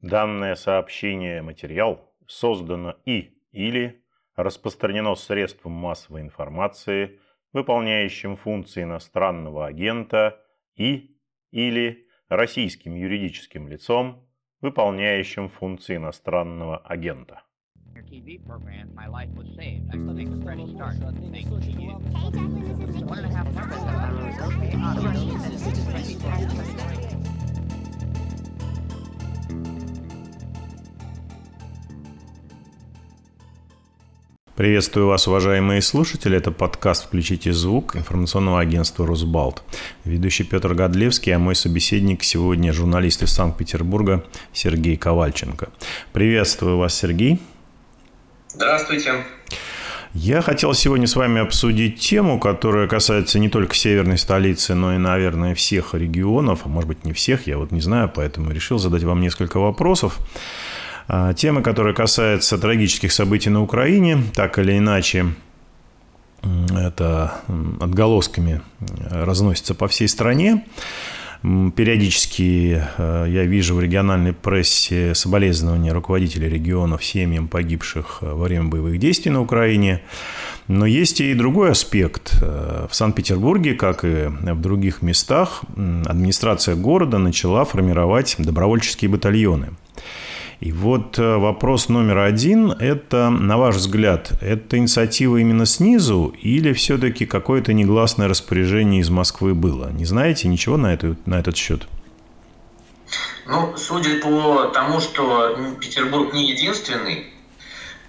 Данное сообщение материал создано и или распространено средством массовой информации, выполняющим функции иностранного агента и или российским юридическим лицом, выполняющим функции иностранного агента. TV program, my life was saved. I still think it's ready to start. Thank you. One and a half Приветствую вас, уважаемые слушатели. Это подкаст «Включите звук» информационного агентства «Росбалт». Ведущий Петр Годлевский, а мой собеседник сегодня журналист из Санкт-Петербурга Сергей Ковальченко. Приветствую вас, Сергей. Здравствуйте. Я хотел сегодня с вами обсудить тему, которая касается не только северной столицы, но и, наверное, всех регионов, а может быть не всех, я вот не знаю, поэтому решил задать вам несколько вопросов. А, Тема, которая касается трагических событий на Украине, так или иначе, это отголосками разносится по всей стране. Периодически э, я вижу в региональной прессе соболезнования руководителей регионов семьям погибших э, во время боевых действий на Украине. Но есть и другой аспект. Э, в Санкт-Петербурге, как и в других местах, администрация города начала формировать добровольческие батальоны. И вот э, вопрос номер один – это, на ваш взгляд, это инициатива именно снизу или все-таки какое-то негласное распоряжение из Москвы было? Не знаете ничего на, это, на этот счет? Ну, судя по тому, что Петербург не единственный,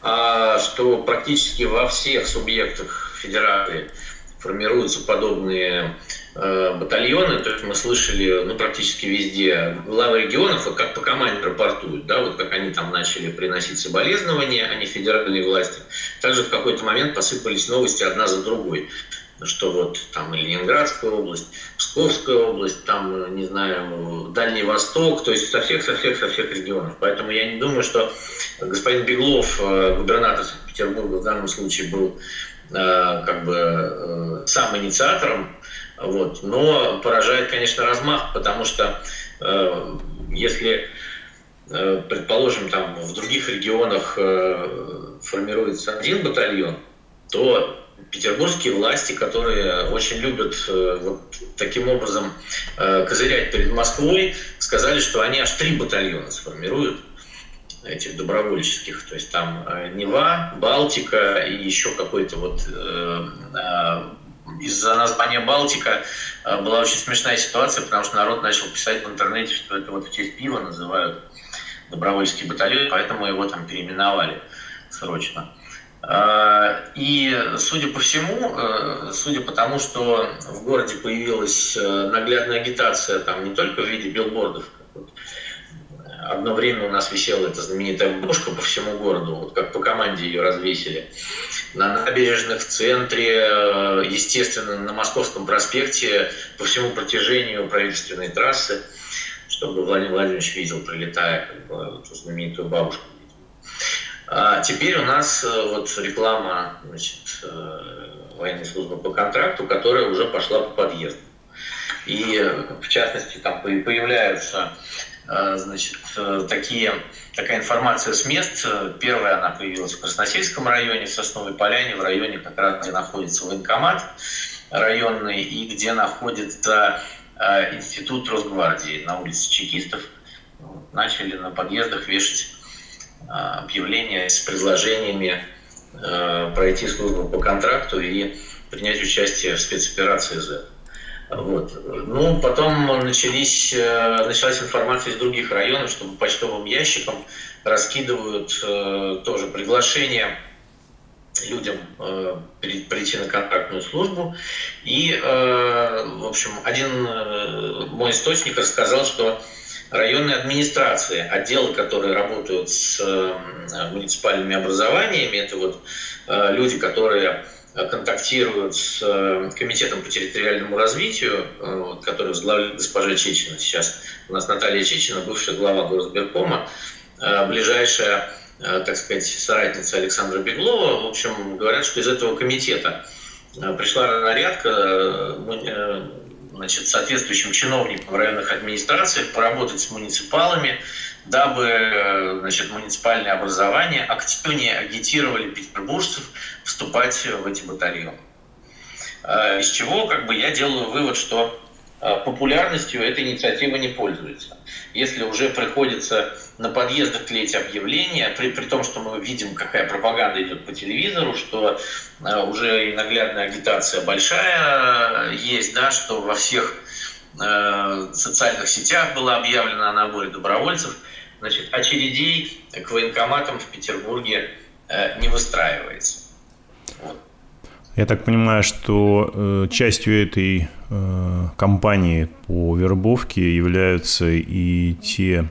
а что практически во всех субъектах федерации формируются подобные батальоны, то есть мы слышали ну, практически везде главы регионов, как по команде рапортуют, да, вот как они там начали приносить соболезнования, а не федеральные власти. Также в какой-то момент посыпались новости одна за другой что вот там Ленинградская область, Псковская область, там, не знаю, Дальний Восток, то есть со всех, со всех, со всех регионов. Поэтому я не думаю, что господин Беглов, э, губернатор Санкт-Петербурга в данном случае был э, как бы сам инициатором вот. Но поражает, конечно, размах, потому что э, если, э, предположим, там в других регионах э, формируется один батальон, то петербургские власти, которые очень любят э, вот таким образом э, козырять перед Москвой, сказали, что они аж три батальона сформируют этих добровольческих. То есть там э, Нева, Балтика и еще какой-то вот э, э, из-за названия Балтика э, была очень смешная ситуация, потому что народ начал писать в интернете, что это вот в честь пива называют добровольческий батальон, поэтому его там переименовали срочно. Э, и, судя по всему, э, судя по тому, что в городе появилась наглядная агитация там не только в виде билбордов, одно время у нас висела эта знаменитая бабушка по всему городу, вот как по команде ее развесили. На набережных, в центре, э, естественно, на Московском проспекте, по всему протяжению правительственной трассы, чтобы Владимир Владимирович видел, прилетая эту знаменитую бабушку. А теперь у нас э, вот реклама значит, э, военной службы по контракту, которая уже пошла по подъезду. И в частности там появляются значит, э, такие, такая информация с мест. Первая она появилась в Красносельском районе, в Сосновой Поляне, в районе как раз, где находится военкомат районный и где находится э, институт Росгвардии на улице Чекистов. Начали на подъездах вешать объявления с предложениями пройти службу по контракту и принять участие в спецоперации Z. Вот. Ну, потом начались, э, началась информация из других районов, что по почтовым ящикам раскидывают э, тоже приглашения людям э, прийти на контрактную службу. И, э, в общем, один э, мой источник рассказал, что районные администрации, отделы, которые работают с э, муниципальными образованиями, это вот э, люди, которые контактируют с э, Комитетом по территориальному развитию, э, который возглавляет госпожа Чечина. Сейчас у нас Наталья Чечина, бывшая глава Горосберкома, э, ближайшая, так сказать, соратница Александра Беглова. В общем, говорят, что из этого комитета пришла нарядка значит, соответствующим чиновникам районных администрациях поработать с муниципалами, дабы значит, муниципальные образования активнее агитировали петербуржцев вступать в эти батальоны. Из чего как бы, я делаю вывод, что популярностью эта инициатива не пользуется. Если уже приходится на подъездах клеить объявления, при, при том, что мы видим, какая пропаганда идет по телевизору, что э, уже и наглядная агитация большая есть, да, что во всех э, социальных сетях было объявлено о наборе добровольцев, значит, очередей к военкоматам в Петербурге э, не выстраивается. Вот. Я так понимаю, что э, частью этой э, кампании по вербовке являются и те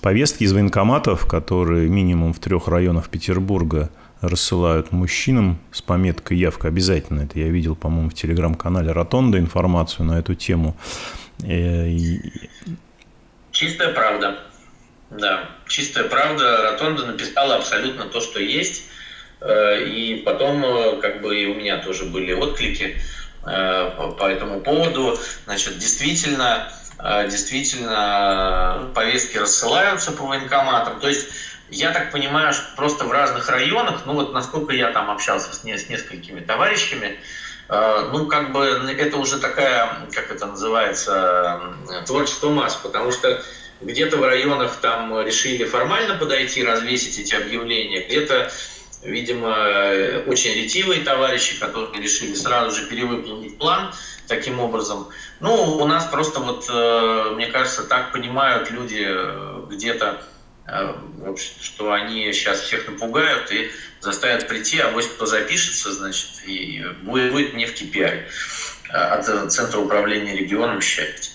повестки из военкоматов, которые минимум в трех районах Петербурга рассылают мужчинам с пометкой «Явка обязательно». Это я видел, по-моему, в телеграм-канале «Ротонда» информацию на эту тему. Э, чистая правда. Да, чистая правда. Ротонда написала абсолютно то, что есть. Э, и потом, э, как бы, и у меня тоже были отклики по этому поводу. Значит, действительно, Э, действительно повестки рассылаются по военкоматам. То есть я так понимаю, что просто в разных районах, ну вот насколько я там общался с, не, с несколькими товарищами, э, ну как бы это уже такая, как это называется, творчество масс, потому что где-то в районах там решили формально подойти, развесить эти объявления, где-то видимо, очень ретивые товарищи, которые решили сразу же перевыполнить план таким образом. Ну, у нас просто вот, э, мне кажется, так понимают люди э, где-то, э, что они сейчас всех напугают и заставят прийти, а вось кто запишется, значит, и будет не в KPI от Центра управления регионом счастья.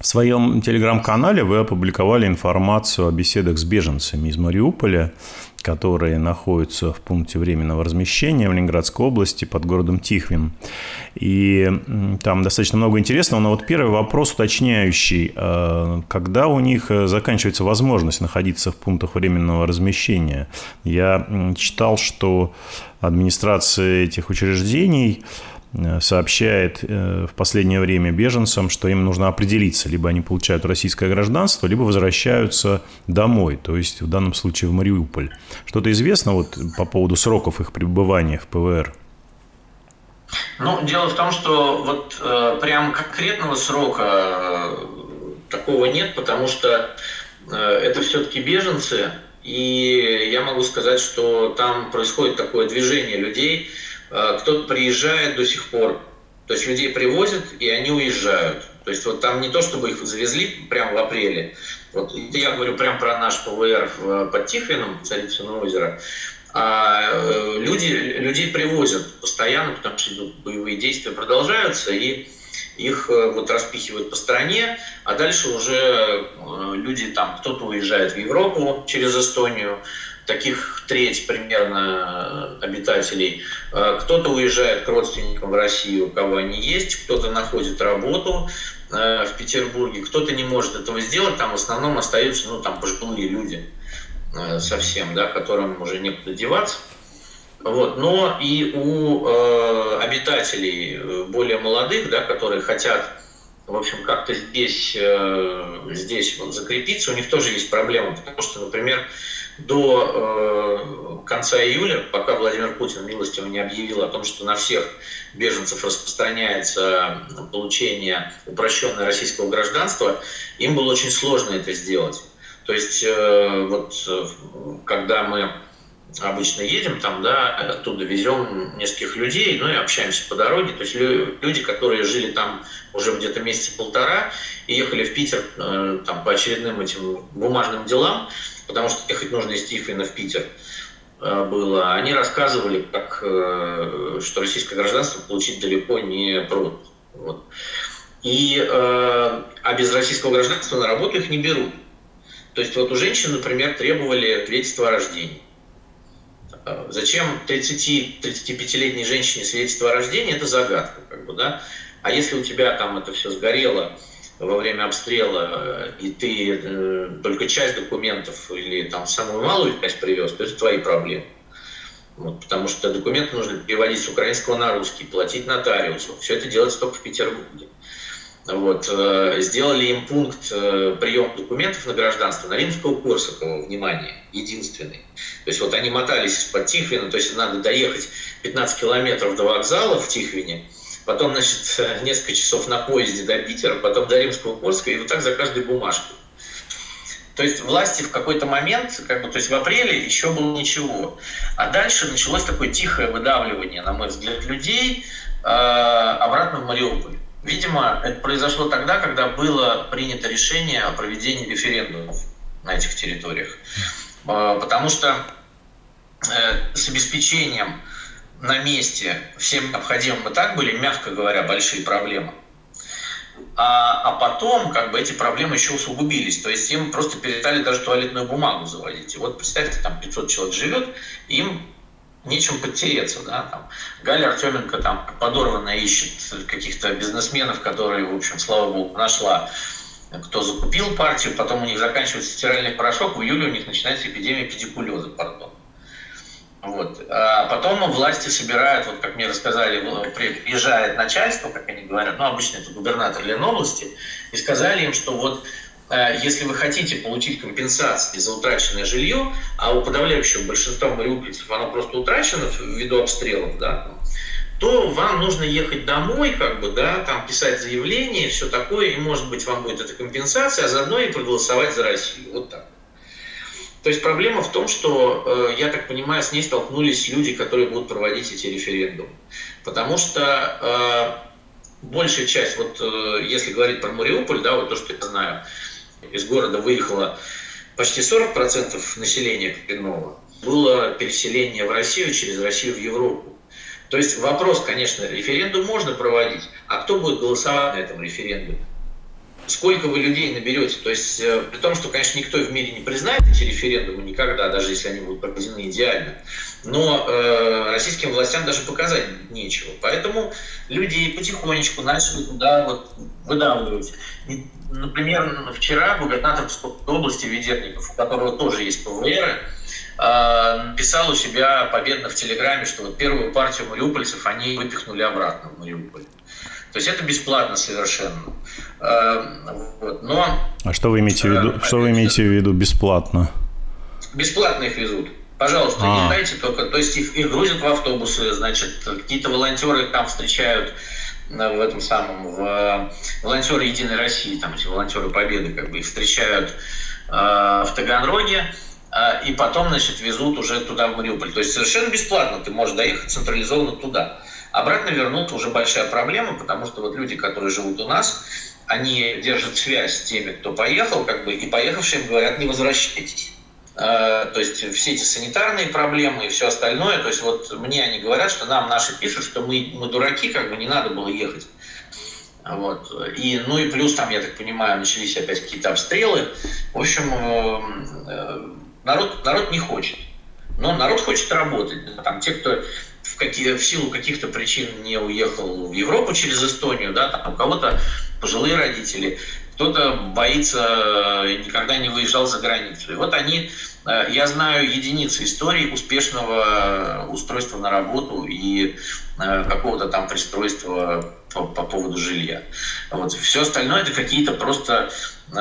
В своем телеграм-канале вы опубликовали информацию о беседах с беженцами из Мариуполя которые находятся в пункте временного размещения в Ленинградской области под городом Тихвин. И там достаточно много интересного. Но вот первый вопрос уточняющий. А, когда у них э, заканчивается возможность находиться в пунктах временного размещения? Я читал, что администрация этих учреждений Э, сообщает э, в последнее время беженцам, что им нужно определиться, либо они получают российское гражданство, либо возвращаются домой, то есть в данном случае в Мариуполь. Что-то известно вот по поводу сроков их пребывания в ПВР? Ну, дело в том, что вот э, прям конкретного срока э, такого нет, потому что э, это все-таки беженцы, и я могу сказать, что там происходит такое движение людей, Э, кто-то приезжает до сих пор. То есть людей привозят, и они уезжают. То есть вот там не то, чтобы их завезли прямо в апреле. Вот я говорю прямо про наш ПВР под Тихвином, Царицыно озеро. А э, люди, людей привозят постоянно, потому что боевые действия продолжаются, и их э, вот распихивают по стране, а дальше уже люди там, кто-то уезжает в Европу через Эстонию, таких треть примерно обитателей. Э, кто-то уезжает к родственникам в Россию, у кого они есть, кто-то находит работу э, в Петербурге, кто-то не может этого сделать, там в основном остаются ну, там пожилые люди э, совсем, да, которым уже некуда деваться. Вот. Но и у э, обитателей более молодых, да, которые хотят в общем, как-то здесь, э, здесь вот закрепиться, у них тоже есть проблема, потому что, например, до э, конца июля, пока Владимир Путин милостиво не объявил о том, что на всех беженцев распространяется получение упрощенного российского гражданства, им было очень сложно это сделать. То есть э, вот э, когда мы обычно едем там, да, оттуда везем нескольких людей, ну и общаемся по дороге. То есть люди, которые жили там уже где-то месяца полтора и ехали в Питер э, там по очередным этим бумажным делам, потому что ехать нужно из Тифлина в Питер э, было, они рассказывали, как, э, что российское гражданство получить далеко не просто. Вот. И, а без российского гражданства на работу их не берут. То есть вот у женщин, например, требовали свидетельства о рождении. Зачем 30-35-летней женщине свидетельство о рождении, это загадка. Как бы, да? А если у тебя там это все сгорело, во время обстрела, и ты э, только часть документов или там самую малую часть привез, то это твои проблемы. Вот, потому что документы нужно переводить с украинского на русский, платить нотариусу. Все это делается только в Петербурге. Вот, э, сделали им пункт э, приема документов на гражданство на Римского-Корсакова, внимание, единственный. То есть вот они мотались из-под Тихвина, то есть надо доехать 15 километров до вокзала в Тихвине, потом, значит, несколько часов на поезде до Питера, потом до Римского-Корска, и вот так за каждой бумажкой. То есть власти в какой-то момент, как бы, то есть в апреле еще было ничего. А дальше началось такое тихое выдавливание, на мой взгляд, людей э, обратно в Мариуполь. Видимо, это произошло тогда, когда было принято решение о проведении референдумов на этих территориях. А, потому что э, с обеспечением на месте всем необходимым и так были, мягко говоря, большие проблемы. А, а потом как бы эти проблемы еще усугубились. То есть им просто перестали даже туалетную бумагу заводить. И вот представьте, там 500 человек живет, им нечем подтереться, да, там. Галя Артеменко там подорванно ищет каких-то бизнесменов, которые, в общем, слава богу, нашла, кто закупил партию, потом у них заканчивается стиральный порошок, в июле у них начинается эпидемия педикулеза, пардон. Вот. А потом власти собирают, вот как мне рассказали, приезжает начальство, как они говорят, ну обычно это губернатор Ленобласти, и сказали им, что вот если вы хотите получить компенсации за утраченное жилье, а у подавляющего большинства мариупольцев оно просто утрачено ввиду обстрелов, да, то вам нужно ехать домой, как бы, да, там писать заявление, все такое, и, может быть, вам будет эта компенсация, а заодно и проголосовать за Россию. Вот так. То есть проблема в том, что, э, я так понимаю, с ней столкнулись люди, которые будут проводить эти референдумы. Потому что э, большая часть, вот э, если говорить про Мариуполь, да, вот то, что я знаю, из города выехало почти 40% населения коренного. Было переселение в Россию через Россию в Европу. То есть вопрос, конечно, референдум можно проводить, а кто будет голосовать на этом референдуме? сколько вы людей наберете. То есть, э, при том, что, конечно, никто в мире не признает эти референдумы никогда, даже если они будут проведены идеально. Но э, российским властям даже показать нечего. Поэтому люди потихонечку начали туда вот выдавливать. Например, вчера губернатор Псковской области Ведерников, у которого тоже есть ПВР, э, написал у себя победно в Телеграме, что вот первую партию мариупольцев они выпихнули обратно в Мариуполь. То есть это бесплатно совершенно. Эм, вот. Но, а что вы имеете в виду? Э, что вы имеете в виду бесплатно? Бесплатно их везут. Пожалуйста, а. не дайте только. То есть их, их грузят в автобусы, значит, какие-то волонтеры там встречают э, в этом самом, в э, волонтеры Единой России, там эти волонтеры Победы, как бы их встречают э, в Таганроге, э, и потом, значит, везут уже туда, в Мариуполь. То есть совершенно бесплатно ты можешь доехать централизованно туда. Обратно вернуться уже большая проблема, потому что вот люди, которые живут у нас, они держат связь с теми, кто поехал, как бы, и поехавшим говорят, не возвращайтесь. А, то есть все эти санитарные проблемы и все остальное, то есть вот мне они говорят, что нам наши пишут, что мы, мы дураки, как бы не надо было ехать. Вот. И, ну и плюс там, я так понимаю, начались опять какие-то обстрелы. В общем, э, э, народ, народ не хочет. Но народ хочет работать. Там те, кто в, какие, в силу каких-то причин не уехал в Европу через Эстонию, да, там у кого-то пожилые родители, кто-то боится, э, никогда не выезжал за границу. И вот они, э, я знаю единицы историй успешного устройства на работу и э, какого-то там пристройства по, по поводу жилья. Вот. Все остальное это какие-то просто э,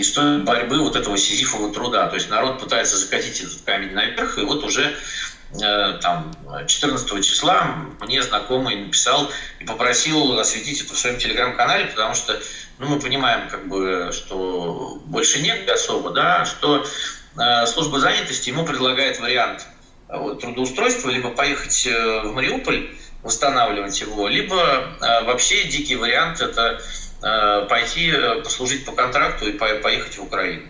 истории борьбы вот этого сизифового труда. То есть народ пытается закатить этот камень наверх, и вот уже Э, там, 14 числа мне знакомый написал и попросил осветить это в своем телеграм-канале, потому что ну, мы понимаем, как бы, что больше нет особо, да, что э, служба занятости ему предлагает вариант э, вот, трудоустройства, либо поехать э, в Мариуполь, восстанавливать его, либо э, вообще дикий вариант это э, пойти послужить по контракту и поехать в Украину.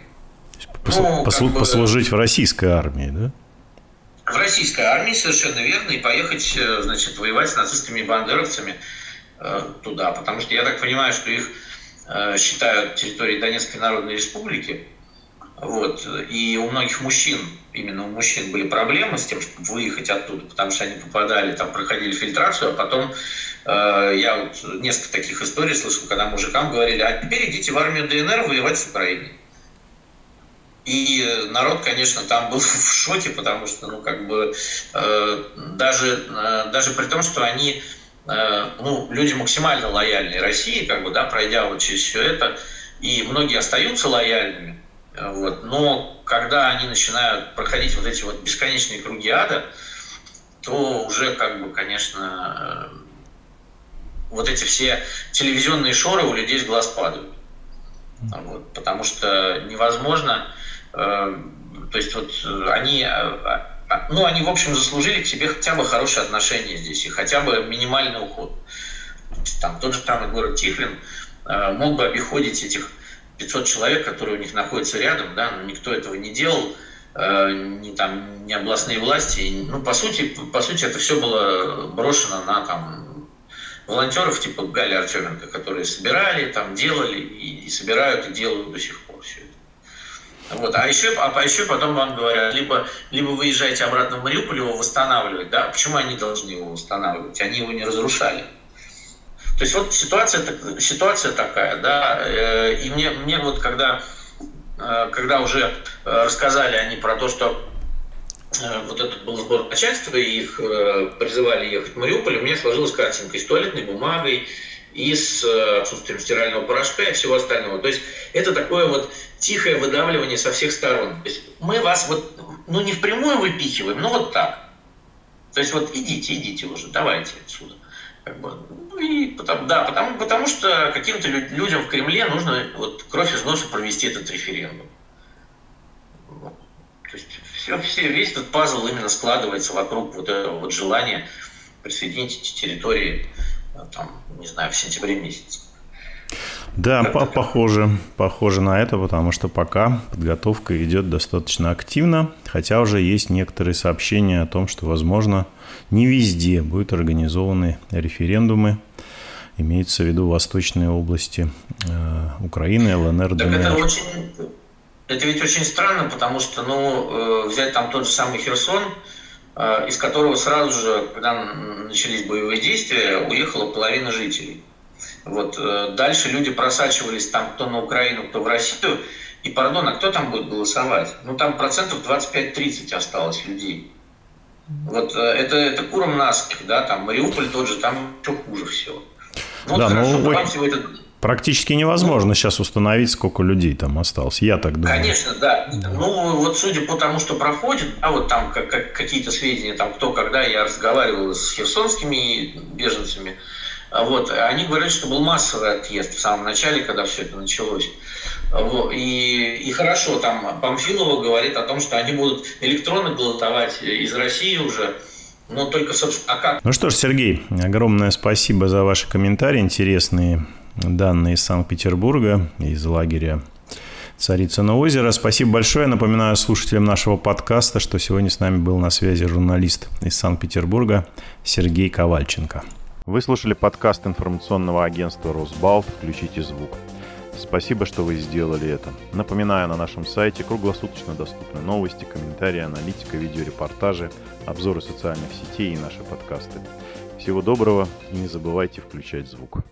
Посл, ну, посл, бы, послужить в российской армии, да? В российской армии, совершенно верно, и поехать, э, значит, воевать с нацистами и бандеровцами э, туда. Потому что я так понимаю, что их э, считают территорией Донецкой Народной Республики. Вот. И у многих мужчин, именно у мужчин были проблемы с тем, чтобы выехать оттуда, потому что они попадали, там проходили фильтрацию, а потом э, я вот несколько таких историй слышал, когда мужикам говорили, а теперь идите в армию ДНР воевать с Украиной. И народ, конечно, там был в шоке, потому что, ну, как бы, э, даже, э, даже при том, что они э, ну, люди максимально лояльны России, как бы, да, пройдя вот через все это, и многие остаются лояльными, вот, но когда они начинают проходить вот эти вот бесконечные круги ада, то уже, как бы, конечно, вот эти все телевизионные шоры у людей с глаз падают. Вот, потому что невозможно, э, то есть вот они, э, ну они в общем заслужили к себе хотя бы хорошее отношение здесь и хотя бы минимальный уход. Там тот же самый город Тихвин э, мог бы обиходить этих 500 человек, которые у них находятся рядом, да, но никто этого не делал, э, ни там, ни областные власти. Ну, по сути, по сути, это все было брошено на там волонтеров типа Гали Артеменко, которые собирали, там делали и, и собирают и делают до сих пор все это. Вот. А еще, а еще потом вам говорят, либо, либо вы езжаете обратно в Мариуполь его восстанавливать, да, почему они должны его восстанавливать? Они его не разрушали. То есть вот ситуация, ситуация такая, да, э, и мне, мне вот когда, э, когда уже э, рассказали они про то, что вот этот был сбор начальства, и их призывали ехать в Мариуполь, у меня сложилась картинка и с туалетной бумагой, и с отсутствием стирального порошка и всего остального. То есть это такое вот тихое выдавливание со всех сторон. То есть мы вас вот, ну не впрямую выпихиваем, но вот так. То есть вот идите, идите уже, давайте отсюда. Как бы, ну и потому, да, потому, потому что каким-то людям в Кремле нужно вот кровь из носа провести этот референдум. То есть все, все, весь этот пазл именно складывается вокруг вот этого вот желания присоединить эти территории, э, там, не знаю, в сентябре месяце. Да, по похоже, похоже на это, потому что пока подготовка идет достаточно активно, хотя уже есть некоторые сообщения о том, что, возможно, не везде будут организованы референдумы, имеется в виду восточные области э, Украины, ЛНР, так Это, очень, это ведь очень странно, потому что, ну, э, взять там тот же самый Херсон, из которого сразу же, когда начались боевые действия, уехала половина жителей. Вот. Э, дальше люди просачивались там кто на Украину, кто в Россию. И, пардон, а кто там будет голосовать? Ну, там процентов 25-30 осталось людей. Вот э, это, это Куром Наских, да, там Мариуполь тот же, там еще хуже всего. Ну, да, хорошо, ну, ой, всего это... Практически невозможно ну, сейчас установить, сколько людей там осталось. Я так думаю. Конечно, да. да. Ну, вот судя по тому, что проходит, а вот там как, как, какие-то сведения, там кто когда, я разговаривал с херсонскими беженцами, а вот. Они говорят, что был массовый отъезд в самом начале, когда все это началось. Вот. И, и хорошо, там Памфилова говорит о том, что они будут электронно голосовать из России уже. Но только, собственно, а как? Ну что ж, Сергей, огромное спасибо за ваши комментарии, интересные данные из Санкт-Петербурга, из лагеря Царицыно озеро. Спасибо большое. Напоминаю слушателям нашего подкаста, что сегодня с нами был на связи журналист из Санкт-Петербурга Сергей Ковальченко. Вы слушали подкаст информационного агентства «Росбалт. Включите звук». Спасибо, что вы сделали это. Напоминаю, на нашем сайте круглосуточно доступны новости, комментарии, аналитика, видеорепортажи, обзоры социальных сетей и наши подкасты. Всего доброго и не забывайте включать звук.